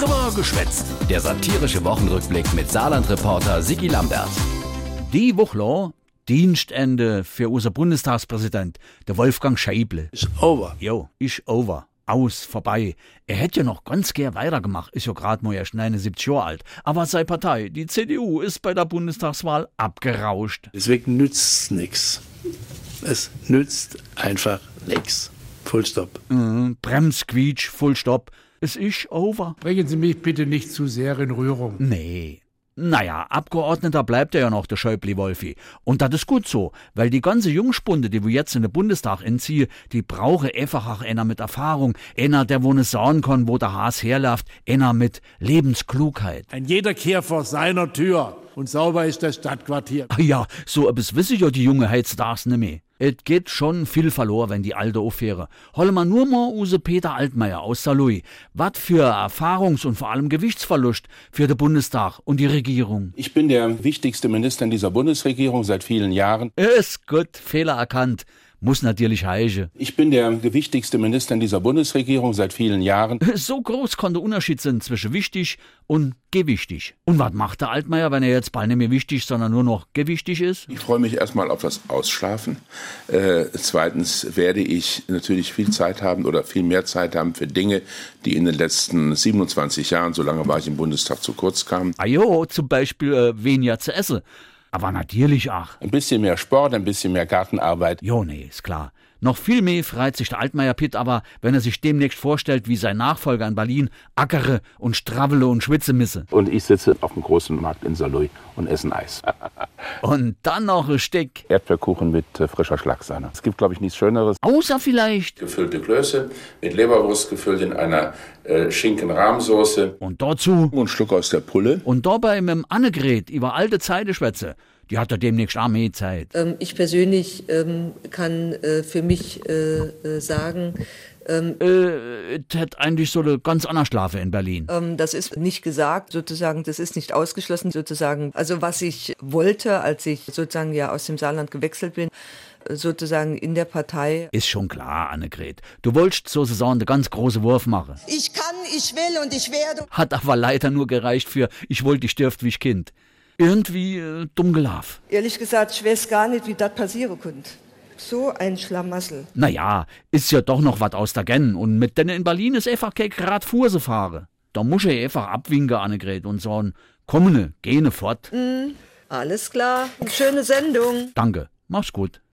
Drüber geschwätzt. Der satirische Wochenrückblick mit Saarland-Reporter Sigi Lambert. Die Woche Dienstende für unser Bundestagspräsident, der Wolfgang Scheible. Ist over. Jo, ist over. Aus, vorbei. Er hätte ja noch ganz gern weitergemacht, ist ja gerade mal erst 79 Jahre alt. Aber seine Partei, die CDU, ist bei der Bundestagswahl abgerauscht. Deswegen nützt nichts. Es nützt einfach nichts. Full stop. Mhm, Bremsquietsch, Full Stop. Es ist over. Bringen Sie mich bitte nicht zu sehr in Rührung. Nee. Naja, Abgeordneter bleibt er ja noch, der Schäubli Wolfi. Und das ist gut so, weil die ganze Jungspunde, die wir jetzt in den Bundestag entziehe, die brauche einfach auch einer mit Erfahrung, einer, der wo ne sagen kann, wo der Haas herläuft, einer mit Lebensklugheit. Ein jeder kehrt vor seiner Tür und sauber ist das Stadtquartier. Ah ja, so etwas wissen ja die junge heutzutage nicht mehr. Es geht schon viel verloren, wenn die Alte aufhören. Holle mal nur mal use Peter Altmaier aus Saarlouis. Was für Erfahrungs- und vor allem Gewichtsverlust für den Bundestag und die Regierung. Ich bin der wichtigste Minister in dieser Bundesregierung seit vielen Jahren. Ist gut, Fehler erkannt. Muss natürlich heißen. Ich bin der gewichtigste Minister in dieser Bundesregierung seit vielen Jahren. So groß kann der Unterschied sein zwischen wichtig und gewichtig. Und was macht der Altmaier, wenn er jetzt bald nicht mehr wichtig, sondern nur noch gewichtig ist? Ich freue mich erstmal auf das Ausschlafen. Äh, zweitens werde ich natürlich viel Zeit haben oder viel mehr Zeit haben für Dinge, die in den letzten 27 Jahren, so lange war ich im Bundestag, zu kurz kamen. Ah jo, zum Beispiel äh, weniger zu essen. Aber natürlich auch. Ein bisschen mehr Sport, ein bisschen mehr Gartenarbeit. Jo, nee, ist klar. Noch viel mehr freut sich der Altmaier Pitt aber, wenn er sich demnächst vorstellt, wie sein Nachfolger in Berlin ackere und stravele und schwitze misse. Und ich sitze auf dem großen Markt in Saarlouis und esse Eis. Und dann noch ein Stück. Erdbeerkuchen mit äh, frischer Schlagsahne. Es gibt, glaube ich, nichts Schöneres. Außer vielleicht. Gefüllte Klöße mit Leberwurst gefüllt in einer äh, Schinken-Rahmsoße. Und dazu. Und einen Schluck aus der Pulle. Und dabei mit dem Annegret über alte Zeiten schwätze. Die hat ja demnächst auch mehr Zeit. Ähm, ich persönlich ähm, kann äh, für mich äh, äh, sagen, ähm, Äh, es hat eigentlich so eine ganz andere Schlafe in Berlin. ähm, das ist nicht gesagt, sozusagen, das ist nicht ausgeschlossen, sozusagen. Also was ich wollte, als ich sozusagen ja aus dem Saarland gewechselt bin, sozusagen in der Partei. Ist schon klar, Annegret. Du wolltest sozusagen den ganz große Wurf machen. Ich kann, ich will und ich werde. Hat aber leider nur gereicht für ich wollte dich dürft wie ich Kind. Irgendwie äh, dumm gelaufen. Ehrlich gesagt, ich weiß gar nicht, wie das passieren konnte. So ein Schlamassel. Naja, ist ja doch noch was aus der Gen. Und mit denen in Berlin ist einfach kein grad Fuhrse fahren. Da muss ich einfach abwinken, Annegret, und sagen, komm ne, geh ne fort. Alles klar, schöne Sendung. Danke, mach's gut.